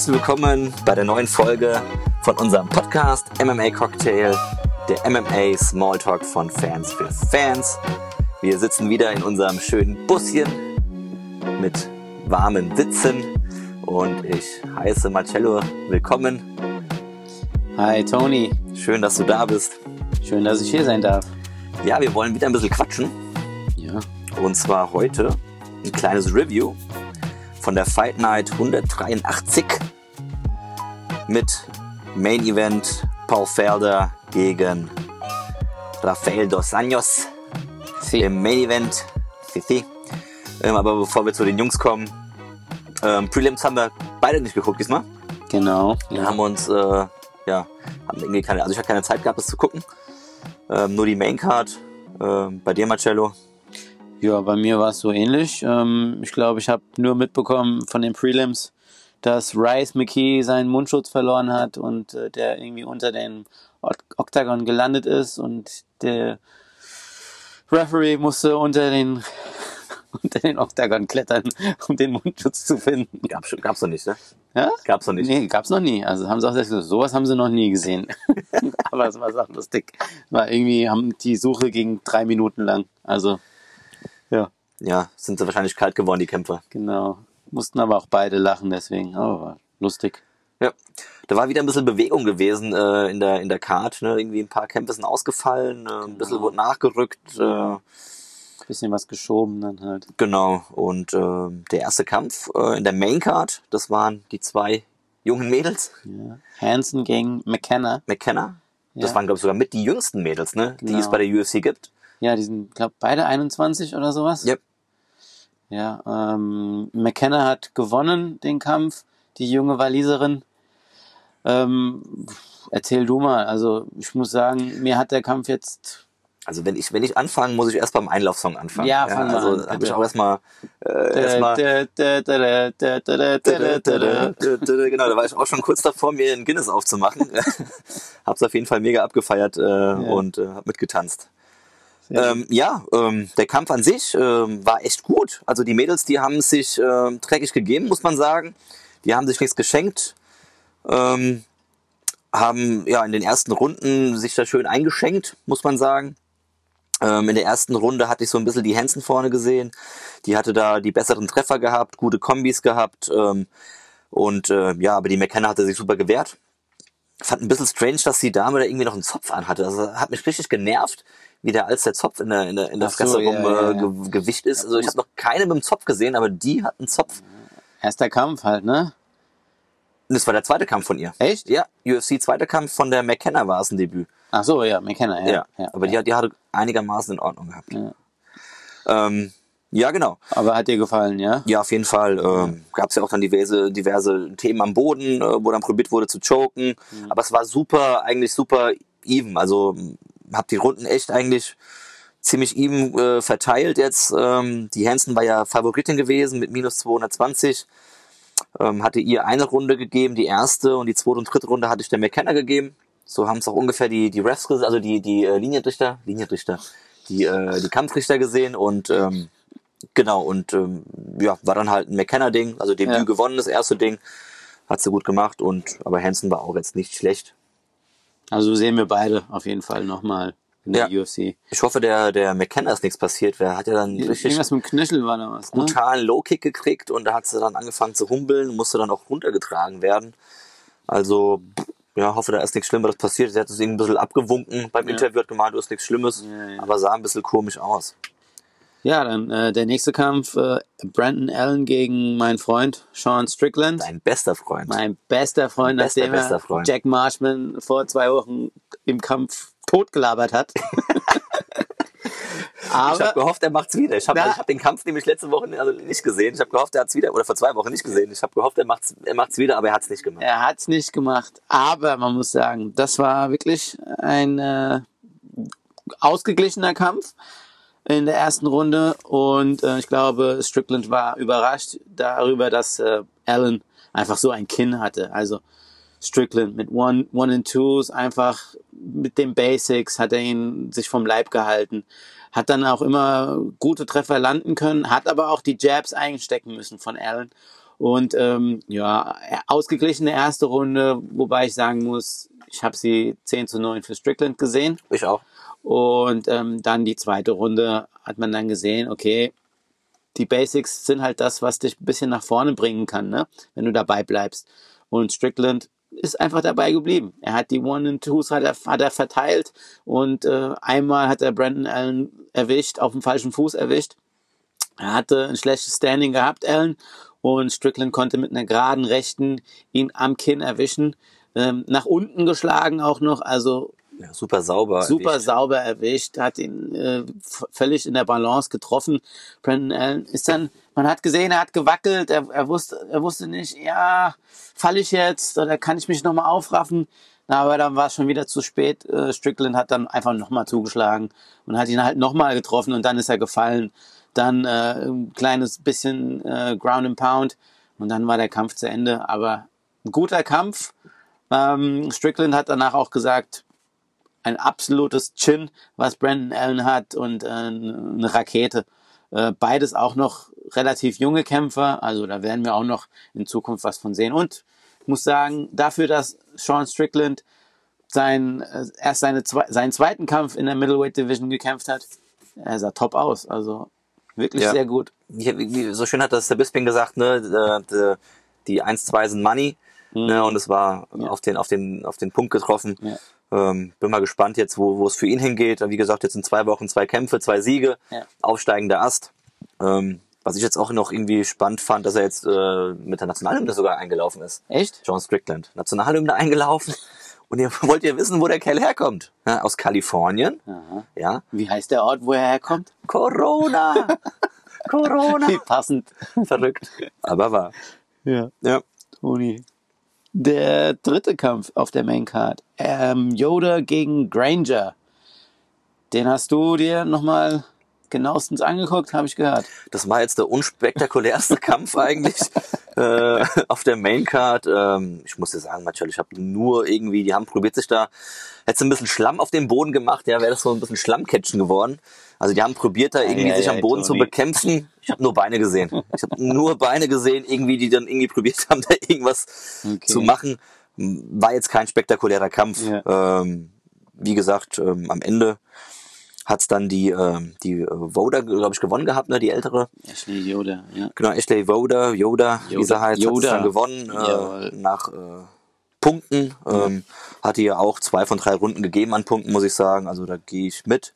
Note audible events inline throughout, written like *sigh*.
herzlich willkommen bei der neuen Folge von unserem Podcast MMA Cocktail, der MMA Smalltalk von Fans für Fans. Wir sitzen wieder in unserem schönen Buschen mit warmen Sitzen und ich heiße Marcello willkommen. Hi Tony, Schön, dass du da bist. schön, dass ich hier sein darf. Ja, wir wollen wieder ein bisschen quatschen Ja, und zwar heute ein kleines Review von der Fight Night 183 mit Main Event Paul Felder gegen Rafael dos Anjos Sie. im Main Event. Fifi. Ähm, aber bevor wir zu den Jungs kommen, ähm, Prelims haben wir beide nicht geguckt diesmal. genau. Wir Ja. haben uns, äh, ja, haben irgendwie keine, also ich habe keine Zeit gehabt, das zu gucken. Ähm, nur die Main Card. Ähm, bei dir, Marcello. ja, bei mir war es so ähnlich. Ähm, ich glaube, ich habe nur mitbekommen von den Prelims, dass Rice McKee seinen Mundschutz verloren hat und äh, der irgendwie unter den Okt- Oktagon gelandet ist und der Referee musste unter den *laughs* unter den Oktagon klettern, *laughs* um den Mundschutz zu finden. Gab's, gab's noch nicht, ne? Ja? Gab's noch nicht. Nee, gab's noch nie. Also haben sie auch gesagt, sowas haben sie noch nie gesehen. *laughs* Aber es war auch lustig. War irgendwie, haben die Suche ging drei Minuten lang. Also, ja, Ja, sind sie wahrscheinlich kalt geworden, die Kämpfer. genau. Mussten aber auch beide lachen, deswegen. Aber lustig. Ja, da war wieder ein bisschen Bewegung gewesen äh, in der in der Card. Ne? Irgendwie ein paar Kämpfe sind ausgefallen, äh, ein bisschen Genau. wurde nachgerückt. Äh, Bisschen was geschoben dann halt. genau. Und äh, der erste Kampf äh, in der Main Card, das waren die zwei jungen Mädels, Ja. Hansen gegen McKenna. McKenna. Das Ja. waren glaube ich sogar mit die jüngsten Mädels, ne? Die es Genau. bei der UFC gibt. Ja, die sind, glaube beide 21 oder sowas. Yep. Ja, ähm, McKenna hat gewonnen den Kampf, die junge Waliserin. Ähm, erzähl du mal. Also ich muss sagen, mir hat der Kampf jetzt Also wenn ich wenn ich anfange, muss ich erst beim Einlaufsong anfangen. Ja, mal also an, habe ich auch erstmal äh, erstmal genau, da war ich auch schon kurz davor, mir einen Guinness aufzumachen. Hab's auf jeden Fall mega abgefeiert äh, und äh, hab mitgetanzt. Ähm, ja, ähm, der Kampf an sich ähm, war echt gut. Also die Mädels, die haben sich ähm, dreckig gegeben, muss man sagen. Die haben sich nichts geschenkt. Ähm, haben ja in den ersten Runden sich da schön eingeschenkt, muss man sagen. Ähm, in der ersten Runde hatte ich so ein bisschen die Hansen vorne gesehen. Die hatte da die besseren Treffer gehabt, gute Kombis gehabt. Ähm, und äh, ja, aber die McKenna hatte sich super gewehrt. Fand ein bisschen strange, dass die Dame da irgendwie noch einen Zopf anhatte. Also hat mich richtig genervt, wie der als der Zopf in der, in der, in der so, Fresse ja, rum ja, äh, ja. Gewicht ist. Also ich habe noch keine mit dem Zopf gesehen, aber die hat einen Zopf. erster Kampf halt, ne? Das war der zweite Kampf von ihr. Echt? Ja, UFC zweiter Kampf von der McKenna war es ein Debüt. Ach so, ja, McKenna, ja. Ja, aber die, hat- die hatte einigermaßen in Ordnung gehabt. Ja. Ähm, ja, genau. Aber hat dir gefallen, ja? Ja, auf jeden Fall. Ähm, Gab es ja auch dann diverse, diverse Themen am Boden, äh, wo dann probiert wurde zu choken. Aber es war super, eigentlich super even. Also m, hab die Runden echt eigentlich ziemlich even äh, verteilt jetzt. Ähm, die Hansen war ja Favoritin gewesen mit minus 220. Ähm, hatte ihr eine Runde gegeben, die erste und die zweite und dritte Runde hatte ich der McKenna gegeben. So haben es auch ungefähr die, die Refs, also die, die äh, Linienrichter, Linienrichter, die, äh, die Kampfrichter gesehen und ähm, Genau, und ähm, ja, war dann halt ein McKenna-Ding, also Debüt Ja. gewonnen, das erste Ding. Hat sie gut gemacht und aber Hansen war auch jetzt nicht schlecht. Also sehen wir beide auf jeden Fall nochmal in der Ja. UFC. Ich hoffe, der, der McKenna ist nichts passiert. Wer hat ja dann richtig Irgendwas mit dem Knöchel war da was, ne? brutalen Low-Kick gekriegt und da hat sie dann angefangen zu humpeln, musste dann auch runtergetragen werden. Also, ja, hoffe, da ist nichts Schlimmeres passiert. Sie hat es irgendwie ein bisschen abgewunken beim Ja. Interview, hat gemeint, du ist nichts Schlimmes, ja. aber sah ein bisschen komisch aus. Ja, dann äh, der nächste Kampf, äh, Brandon Allen gegen meinen Freund Sean Strickland. Dein bester Freund. Mein bester Freund, Bester, nachdem bester er Freund. Jack Marshman vor zwei Wochen im Kampf totgelabert hat. *laughs* Ich habe Aber gehofft, er macht's wieder. Ich habe hab den Kampf nämlich letzte Woche also nicht gesehen. Ich habe gehofft, er hat's wieder, oder vor zwei Wochen nicht gesehen. Ich habe gehofft, er macht's, er macht's wieder, aber er hat's nicht gemacht. er hat's nicht gemacht. Aber man muss sagen, das war wirklich ein äh, ausgeglichener Kampf in der ersten Runde und äh, ich glaube, Strickland war überrascht darüber, dass äh, Allen einfach so ein Kinn hatte. Also Strickland mit One, One and Twos, einfach mit den Basics hat er ihn sich vom Leib gehalten. Hat dann auch immer gute Treffer landen können, hat aber auch die Jabs einstecken müssen von Allen. Und ähm, ja, ausgeglichene erste Runde, wobei ich sagen muss, ich habe sie 10 zu 9 für Strickland gesehen. Ich auch. Und ähm, dann die zweite Runde hat man dann gesehen, okay, die Basics sind halt das, was dich ein bisschen nach vorne bringen kann, ne? wenn du dabei bleibst. Und Strickland ist einfach dabei geblieben. Er hat die One and Twos hat er, hat er verteilt und äh, einmal hat er Brandon Allen erwischt, auf dem falschen Fuß erwischt. Er hatte ein schlechtes Standing gehabt, Allen, und Strickland konnte mit einer geraden Rechten ihn am Kinn erwischen. Ähm, nach unten geschlagen auch noch, also ja, super sauber. Super erwischt. sauber erwischt, hat ihn äh, völlig in der Balance getroffen. Brandon Allen ist dann, man hat gesehen, er hat gewackelt, er, er wusste, er wusste nicht, ja, falle ich jetzt oder kann ich mich nochmal aufraffen? Na, aber dann war es schon wieder zu spät. Äh, Strickland hat dann einfach nochmal zugeschlagen und hat ihn halt nochmal getroffen und dann ist er gefallen. Dann äh, ein kleines bisschen äh, Ground and Pound und dann war der Kampf zu Ende. Aber ein guter Kampf. Ähm, Strickland hat danach auch gesagt, ein absolutes Chin, was Brandon Allen hat und äh, eine Rakete. Äh, beides auch noch relativ junge Kämpfer, also da werden wir auch noch in Zukunft was von sehen. Und ich muss sagen, dafür, dass Sean Strickland sein, äh, erst seine, seinen zweiten Kampf in der Middleweight Division gekämpft hat, er sah top aus. Also wirklich ja. sehr gut. So schön hat das der Bisping gesagt, ne? Die, die 1-2 sind Money. Mhm. Ne, und es war ja. auf, den, auf, den, auf den Punkt getroffen. Ja. Ähm, bin mal gespannt jetzt, wo, wo es für ihn hingeht. Wie gesagt, jetzt in zwei Wochen zwei Kämpfe, zwei Siege, ja. aufsteigender Ast. Ähm, was ich jetzt auch noch irgendwie spannend fand, dass er jetzt äh, mit der Nationalhymne sogar eingelaufen ist. Echt? John Strickland. Nationalhymne eingelaufen. Und ihr *laughs* wollt ihr wissen, wo der Kerl herkommt? Ja, aus Kalifornien. Aha. Ja. Wie heißt der Ort, wo er herkommt? Corona. *laughs* Corona. Wie passend. *laughs* Verrückt. Aber wahr. Ja. Ja. Toni. Der dritte Kampf auf der Main Card. Ähm, Yoda gegen Granger. Den hast du dir nochmal genauestens angeguckt, habe ich gehört. Das war jetzt der unspektakulärste *laughs* Kampf eigentlich äh, auf der Main Card. Ähm, ich muss dir sagen, natürlich, ich habe nur irgendwie, die haben probiert sich da, hätte ein bisschen Schlamm auf den Boden gemacht, ja, wäre das so ein bisschen Schlammcatchen geworden. Also die haben probiert da irgendwie ja, sich ja, am Boden zu bekämpfen. Ich habe nur Beine gesehen. Ich habe nur Beine gesehen, irgendwie, die dann irgendwie probiert haben, da irgendwas okay. zu machen. War jetzt kein spektakulärer Kampf. Ähm, wie gesagt, ähm, am Ende hat's dann die, äh, die Voda, glaube ich, gewonnen gehabt, ne, die ältere. Ashley Yoda, ja. Genau, Ashley Voda, Yoda, Yoda wie sie heißt, hat dann gewonnen äh, nach äh, Punkten. Ähm, hatte ja auch zwei von drei Runden gegeben an Punkten, muss ich sagen. Also da gehe ich mit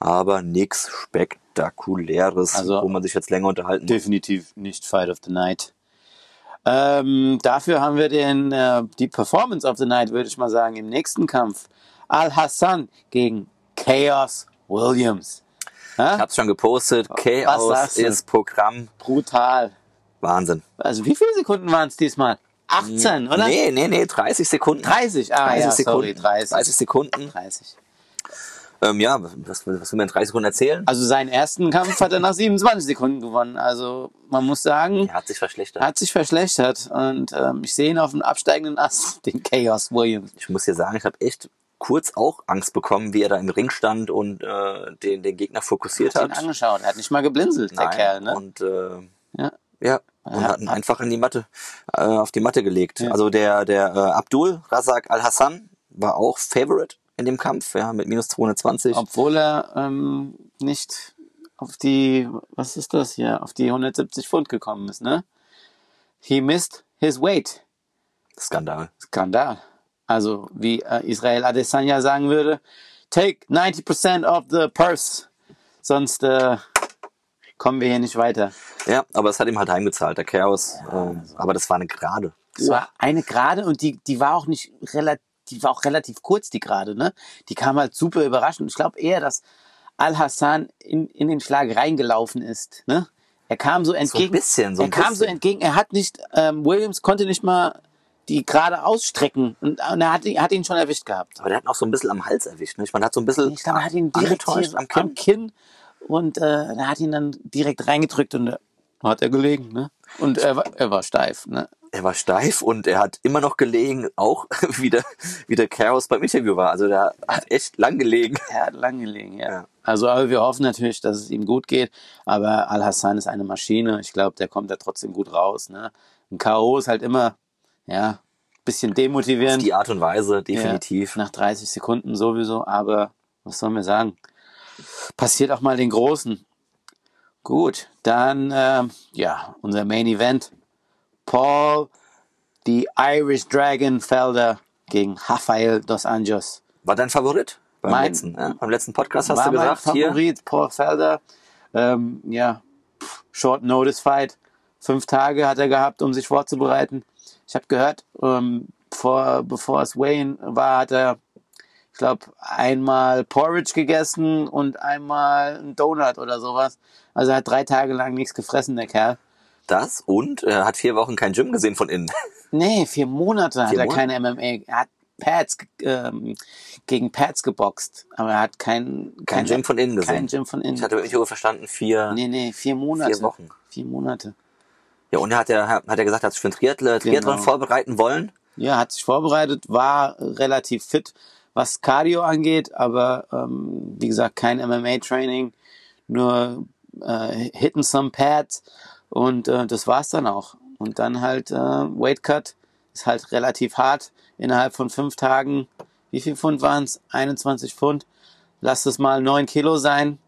aber nichts Spektakuläres, also wo man sich jetzt länger unterhalten muss. Definitiv nicht Fight of the Night. Ähm, dafür haben wir den, äh, die Performance of the Night, würde ich mal sagen, im nächsten Kampf. Al-Hassan gegen Chaos Williams. Ha? Ich hab's schon gepostet. Chaos ist Programm. Brutal. Wahnsinn. Also wie viele Sekunden waren es diesmal? 18, oder? Nee, nee, nee, 30 Sekunden. 30, ah 30 ja, Sekunden. sorry, 30. 30 Sekunden. 30. Ähm, ja, was, was will man in drei Sekunden erzählen? Also seinen ersten Kampf hat er nach 27 Sekunden gewonnen. Also man muss sagen, er hat sich verschlechtert. Hat sich verschlechtert. Und ähm, ich sehe ihn auf dem absteigenden Ast, den Chaos Williams. Ich muss dir sagen, ich habe echt kurz auch Angst bekommen, wie er da im Ring stand und äh, den, den Gegner fokussiert hat. hat. Ihn angeschaut, er hat nicht mal geblinzelt, Nein, der Kerl. Ne? Und äh, ja. Ja, und hat ihn einfach in die Matte, äh, auf die Matte gelegt. Ja. Also der, der äh, Abdul Razak Al-Hassan war auch Favorite in dem Kampf, ja, mit minus 220. Obwohl er ähm, nicht auf die, was ist das hier, auf die 170 Pfund gekommen ist, ne? He missed his weight. Skandal. Skandal. Also, wie äh, Israel Adesanya sagen würde, take 90% of the purse. Sonst äh, kommen wir hier nicht weiter. Ja, aber es hat ihm halt heimgezahlt, der Chaos. Ja, ähm, also. Aber das war eine Gerade. Das war eine Gerade und die, die war auch nicht relativ die war auch relativ kurz, die gerade, ne? Die kam halt super überraschend. Ich glaube eher, dass Al-Hassan in, in den Schlag reingelaufen ist, ne? Er kam so entgegen. So ein bisschen, so ein Er kam bisschen. so entgegen. Er hat nicht, ähm, Williams konnte nicht mal die gerade ausstrecken und, und er hat, hat ihn schon erwischt gehabt. Aber der hat ihn auch so ein bisschen am Hals erwischt, ne? Man hat so ein bisschen. Ich glaube, er hat ihn direkt hier am Kinn. Am Kinn und äh, er hat ihn dann direkt reingedrückt und hat er gelegen, ne? Und er war, er war steif, ne? Er war steif und er hat immer noch gelegen, auch *laughs* wie der, wie der Chaos beim Interview war. Also der hat echt lang gelegen. Er hat lang gelegen, ja. ja. Also aber wir hoffen natürlich, dass es ihm gut geht. Aber Al-Hassan ist eine Maschine. Ich glaube, der kommt da trotzdem gut raus. Ne? Ein K.O. ist halt immer, ja, bisschen demotivierend. Ist die Art und Weise, definitiv. Ja, nach 30 Sekunden sowieso. Aber was sollen wir sagen? Passiert auch mal den Großen. Gut, dann äh, ja, unser Main Event. Paul, die Irish Dragon Felder gegen Rafael dos Anjos. War dein Favorit? Beim, mein, letzten, ja? beim letzten Podcast hast du gesagt. Mein Favorit, hier. Paul Felder. Ähm, ja, Short Notice Fight. Fünf Tage hat er gehabt, um sich vorzubereiten. Ich habe gehört, ähm, vor, bevor es Wayne war, hat er ich glaube, einmal Porridge gegessen und einmal ein Donut oder sowas. Also er hat drei Tage lang nichts gefressen, der Kerl. Das und er hat vier Wochen kein Gym gesehen von innen. *laughs* Nee, vier Monate vier hat er Monate? keine MMA. Er hat Pads ähm, gegen Pads geboxt, aber er hat kein, kein, kein Gym von innen gesehen. Kein Gym von innen. Ich hatte Interview verstanden, vier. Nee, nee, vier Monate. Vier Wochen. Vier Monate. Ja, und er hat ja, hat er gesagt, er hat sich für ein Triathlon, genau. vorbereiten wollen. Ja, hat sich vorbereitet, war relativ fit, was Cardio angeht, aber ähm, wie gesagt, kein MMA-Training, nur äh, hitten some pads und äh, das war's dann auch. Und dann halt äh, Weight Cut ist halt relativ hart. Innerhalb von fünf Tagen, wie viel Pfund waren es? 21 Pfund. Lass es mal neun Kilo sein,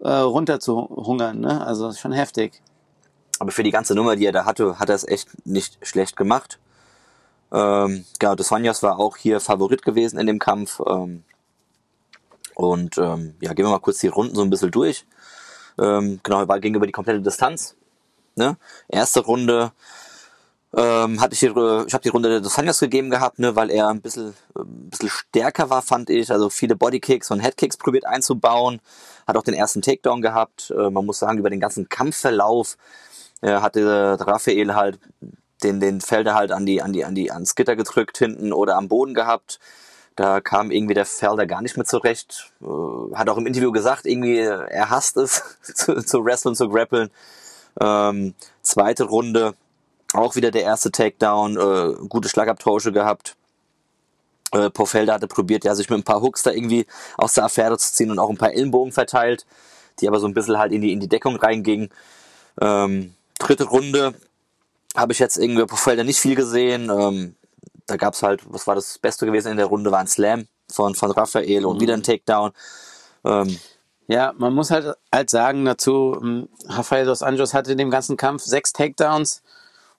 äh, runter zu hungern. Ne? Also schon heftig. Aber für die ganze Nummer, die er da hatte, hat er es echt nicht schlecht gemacht. Ähm, genau, Dos Anjos war auch hier Favorit gewesen in dem Kampf. Ähm, und ähm, ja, gehen wir mal kurz die Runden so ein bisschen durch. Ähm, genau, war gegenüber die komplette Distanz. Ne? Erste Runde ähm, hatte ich die, ich habe die Runde des Anjos gegeben gehabt, ne, weil er ein bisschen, ein bisschen stärker war, fand ich. Also viele Bodykicks und Headkicks probiert einzubauen. Hat auch den ersten Takedown gehabt. Äh, man muss sagen, über den ganzen Kampfverlauf hatte Raphael halt den, den Felder halt an die, an die, an die, ans Gitter gedrückt hinten oder am Boden gehabt. Da kam irgendwie der Felder gar nicht mehr zurecht. Äh, hat auch im Interview gesagt, irgendwie, er hasst es, *laughs* zu, zu wrestlen, zu grappeln. Ähm, zweite Runde, auch wieder der erste Takedown, äh, gute Schlagabtausche gehabt. Äh, Pofelder hatte probiert, ja, sich mit ein paar Hooks da irgendwie aus der Affäre zu ziehen und auch ein paar Ellenbogen verteilt, die aber so ein bisschen halt in die, in die Deckung reingingen. Ähm, dritte Runde, habe ich jetzt irgendwie auf Felder nicht viel gesehen. Ähm, da gab's halt, was war das Beste gewesen in der Runde, war ein Slam von, von Raphael und mhm. wieder ein Takedown. Ähm, ja, man muss halt, halt sagen dazu, ähm, Rafael dos Anjos hatte in dem ganzen Kampf sechs Takedowns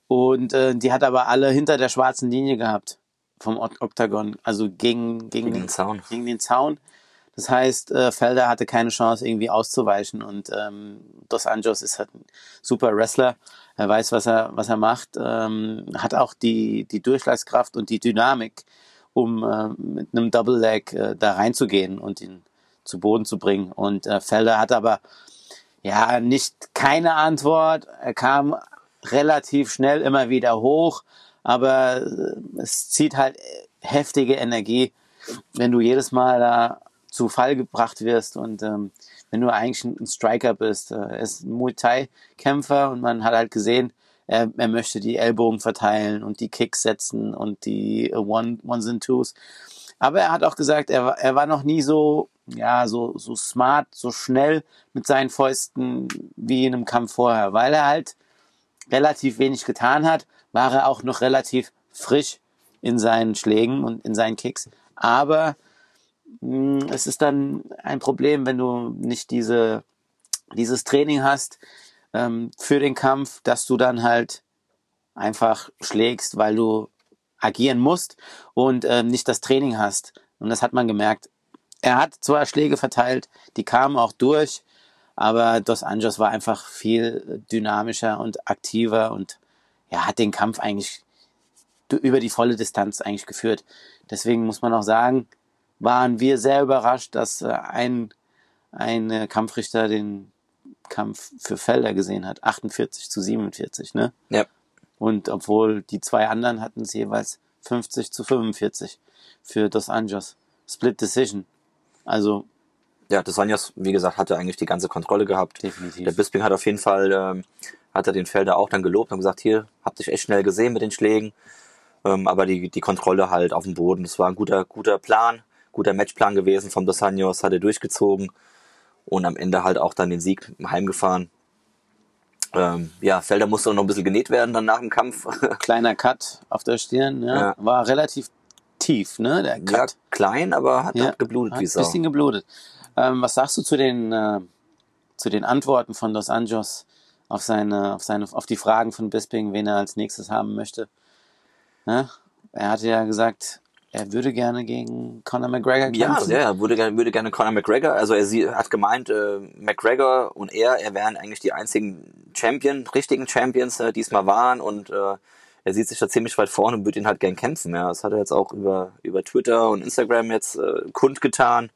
und äh, die hat aber alle hinter der schwarzen Linie gehabt vom Oktagon, also gegen, gegen, gegen den Zaun. Gegen den Zaun. Das heißt, äh, Felder hatte keine Chance, irgendwie auszuweichen. Und ähm, Dos Anjos ist halt ein super Wrestler. Er weiß, was er, was er macht, ähm, hat auch die, die Durchschlagskraft und die Dynamik, um äh, mit einem Double Leg äh, da reinzugehen und ihn zu Boden zu bringen. Und äh, Felder hat aber ja nicht keine Antwort. Er kam relativ schnell immer wieder hoch, aber äh, es zieht halt heftige Energie, wenn du jedes Mal da zu Fall gebracht wirst und ähm, wenn du eigentlich ein Striker bist. Äh, er ist ein Muay Thai-Kämpfer und man hat halt gesehen, er, er möchte die Ellbogen verteilen und die Kicks setzen und die One, Ones and Twos. Aber er hat auch gesagt, er, er war noch nie so, ja, so, so smart, so schnell mit seinen Fäusten wie in einem Kampf vorher, weil er halt relativ wenig getan hat, war er auch noch relativ frisch in seinen Schlägen und in seinen Kicks. Aber es ist dann ein Problem, wenn du nicht diese, dieses Training hast ähm, für den Kampf, dass du dann halt einfach schlägst, weil du agieren musst und äh, nicht das Training hast. Und das hat man gemerkt. Er hat zwar Schläge verteilt, die kamen auch durch, aber Dos Anjos war einfach viel dynamischer und aktiver und ja, hat den Kampf eigentlich über die volle Distanz eigentlich geführt. Deswegen muss man auch sagen, waren wir sehr überrascht, dass äh, ein, ein äh, Kampfrichter den Kampf für Felder gesehen hat. 48 zu 47, ne? Ja. Und obwohl die zwei anderen hatten es jeweils 50 zu 45 für Dos Anjos. Split Decision. Also Ja, das Sanjas, wie gesagt, hatte eigentlich die ganze Kontrolle gehabt. Definitiv. Der Bisping hat auf jeden Fall, ähm, hat er den Felder auch dann gelobt und gesagt, hier, habt dich echt schnell gesehen mit den Schlägen. Ähm, aber die, die Kontrolle halt auf dem Boden, das war ein guter, guter Plan, guter Matchplan gewesen vom Dos Anjos, hat er durchgezogen und am Ende halt auch dann den Sieg heimgefahren. Ähm, ja, Felder musste noch ein bisschen genäht werden dann nach dem Kampf. *laughs* Kleiner Cut auf der Stirn, ja. Ja. War relativ tief, ne? Der ja, Cut. klein, aber hat, Ja, hat geblutet Hat wie ein bisschen geblutet. Ähm, was sagst du zu den, äh, zu den Antworten von Dos Anjos auf seine, auf seine, auf die Fragen von Bisping, wen er als nächstes haben möchte? Ne? Er hatte ja gesagt, er würde gerne gegen Conor McGregor kämpfen. ja, er würde gerne, würde gerne Conor McGregor, also er sie, hat gemeint, äh, McGregor und er, er wären eigentlich die einzigen Champion, richtigen Champions äh, diesmal waren und äh, er sieht sich da ziemlich weit vorne und würde ihn halt gern kämpfen. Ja, das hat er jetzt auch über, über Twitter und Instagram jetzt äh, kundgetan.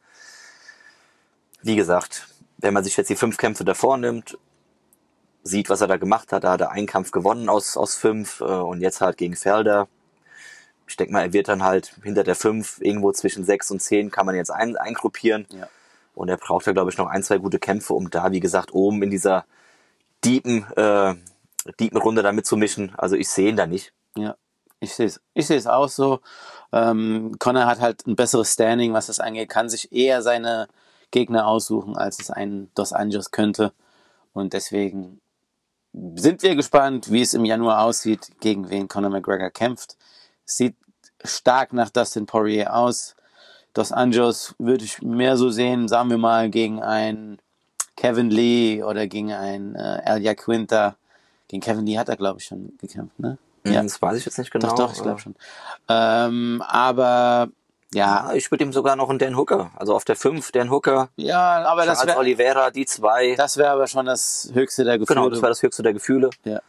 Wie gesagt, wenn man sich jetzt die fünf Kämpfe davor nimmt, sieht, was er da gemacht hat, da hat er einen Kampf gewonnen aus, aus fünf äh, und jetzt halt gegen Felder. Ich denke mal, er wird dann halt hinter der fünf irgendwo zwischen sechs und zehn kann man jetzt ein, eingruppieren. Ja. Und er braucht da, glaube ich, noch ein, zwei gute Kämpfe, um da, wie gesagt, oben in dieser deepen, äh, deepen Runde da mitzumischen. Also ich sehe ihn da nicht. Ja, ich sehe es. Ich sehe es auch so. Ähm, Conor hat halt ein besseres Standing, was das angeht, kann sich eher seine Gegner aussuchen, als es ein Dos Anjos könnte. Und deswegen sind wir gespannt, wie es im Januar aussieht, gegen wen Conor McGregor kämpft. Sieht stark nach Dustin Poirier aus. Dos Anjos würde ich mehr so sehen, sagen wir mal, gegen einen Kevin Lee oder gegen einen äh, Elia Quinta. Gegen Kevin Lee hat er, glaube ich, schon gekämpft, ne? Ja. Das weiß ich jetzt nicht genau. Doch, doch, ich glaube schon. Ähm, aber ja, Ja, ich würde ihm sogar noch einen Dan Hooker. Also auf der 5 Dan Hooker, ja, aber das Charles wäre Oliveira, die zwei. das wäre aber schon das höchste der Gefühle. genau, das war das höchste der Gefühle. ja.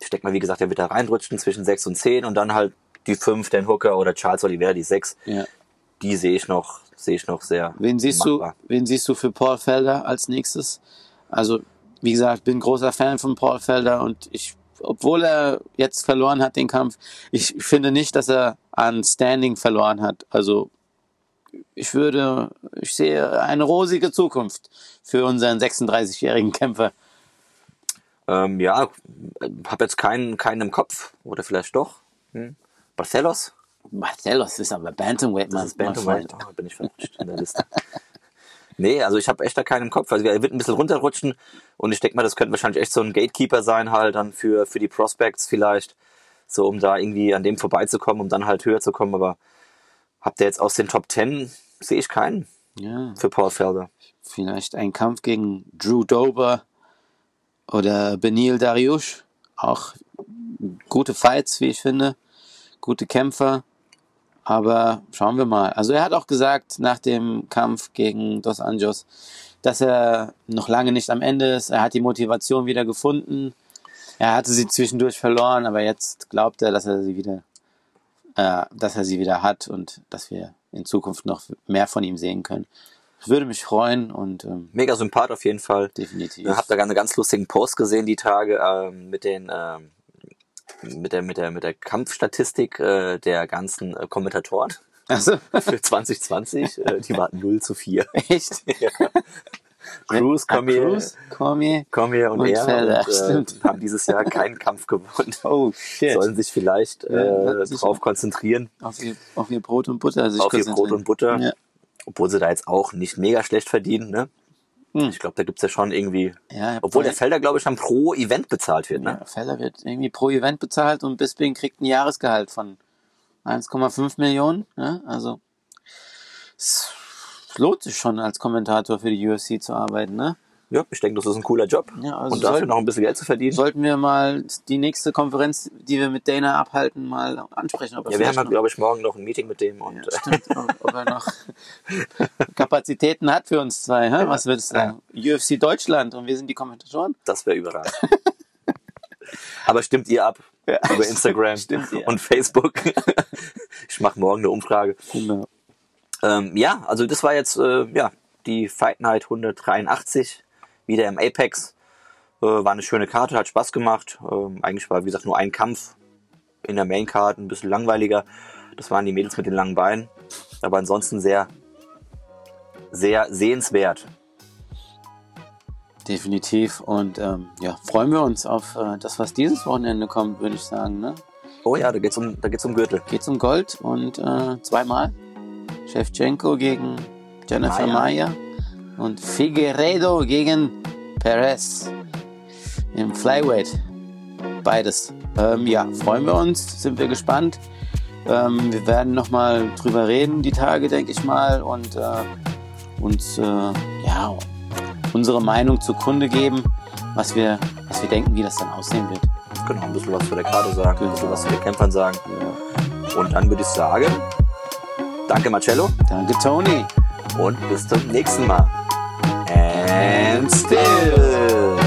Ich denke mal, wie gesagt, er wird da reinrutschen zwischen 6 und 10 und dann halt die 5 Dan Hooker oder Charles Oliveira, die 6. ja. Die sehe ich noch, sehe ich noch sehr Wen siehst machbar. du, wen siehst du für Paul Felder als nächstes? Also, wie gesagt, bin großer Fan von Paul Felder und ich, obwohl er jetzt verloren hat den Kampf, ich finde nicht, dass er an Standing verloren hat. Also, ich würde, ich sehe eine rosige Zukunft für unseren 36-jährigen Kämpfer. Ähm, ja, habe jetzt keinen, keinen im Kopf. Oder vielleicht doch. Hm? Barcelos? Marcellus ist aber Bantamweight, Das Mann. ist Bantamweight. Oh, bin ich verrutscht in der Liste. Nee, also ich habe echt da keinen im Kopf. Also er wird ein bisschen runterrutschen und ich denke mal, das könnte wahrscheinlich echt so ein Gatekeeper sein halt dann für, für die Prospects vielleicht. So, um da irgendwie an dem vorbeizukommen, um dann halt höher zu kommen. Aber habt ihr jetzt aus den Top 10 sehe ich keinen Ja, für Paul Felder. vielleicht ein Kampf gegen Drew Dober oder Benil Dariush. Auch gute Fights, wie ich finde. Gute Kämpfer. Aber schauen wir mal. Also er hat auch gesagt nach dem Kampf gegen Dos Anjos, dass er noch lange nicht am Ende ist. Er hat die Motivation wieder gefunden. Er hatte sie zwischendurch verloren, aber jetzt glaubt er, dass er sie wieder, äh, dass er sie wieder hat und dass wir in Zukunft noch mehr von ihm sehen können. Ich würde mich freuen und ähm, Mega Sympath auf jeden Fall. definitiv. Ich habe da einen ganz lustigen Post gesehen die Tage ähm, mit den ähm, mit der mit der mit der Kampfstatistik äh, der ganzen äh, Kommentatoren Also, *laughs* für 2020. äh, die waren 0 zu 4. *laughs* echt? Cruz, Ah, Cormier, Cruz, Cormier. Cormier und, und er Felder, und, äh, *laughs* haben dieses Jahr keinen Kampf gewonnen. Oh, shit. Sollen sich vielleicht Ja, äh, drauf konzentrieren, Auf ihr, auf ihr Brot und Butter sich auf ihr Brot und Butter. Ja. Obwohl sie da jetzt auch nicht mega schlecht verdienen. Ne? Hm. Ich glaube, da gibt's ja schon irgendwie... Ja, Obwohl der Felder, glaube ich, dann pro Event bezahlt wird. Ne? ja, Felder wird irgendwie pro Event bezahlt und Bisping kriegt ein Jahresgehalt von 1,5 Millionen. Ja? Also es lohnt sich schon als Kommentator für die UFC zu arbeiten. Ne? Ja, ich denke, das ist ein cooler Job. Ja, also und dafür sollten- noch ein bisschen Geld zu verdienen. Sollten wir mal die nächste Konferenz, die wir mit Dana abhalten, mal ansprechen. Ob ja, wir haben, ja, noch- glaube ich, morgen noch ein Meeting mit dem. Und, Ja, stimmt, ob, er noch *laughs* Kapazitäten hat für uns zwei. Hä? Was würdest du sagen? UFC Deutschland und wir sind die Kommentatoren? Das wäre überragend. *laughs* Aber stimmt ihr ab über Instagram *laughs* Stimmt und Facebook. ich mache morgen eine Umfrage. Genau. Ähm, ja, also das war jetzt äh, ja die Fight Night 183 wieder im Apex. Äh, war eine schöne Karte, hat Spaß gemacht. Ähm, eigentlich war wie gesagt nur ein Kampf in der Main Card, ein bisschen langweiliger. Das waren die Mädels mit den langen Beinen, aber ansonsten sehr sehr sehenswert. Definitiv. Und ähm, ja, freuen wir uns auf äh, das, was dieses Wochenende kommt, würde ich sagen. Ne? Oh ja, da geht's um, da geht's um Gürtel. Geht's um Gold und äh, zweimal. Shevchenko gegen Jennifer Maya. Maya und Figueredo gegen Perez im Flyweight. Beides. Ähm, ja, freuen wir uns, sind wir gespannt. Ähm, wir werden nochmal drüber reden, die Tage, denke ich mal, und äh, uns äh, ja, unsere Meinung zur Kunde geben, was wir, was wir denken, wie das dann aussehen wird. Genau, ein bisschen was zu der Karte sagen, genau. ein bisschen was zu den Kämpfern sagen. Ja. Und dann würde ich sagen, danke Marcello. Danke Tony. Und bis zum nächsten Mal. and still.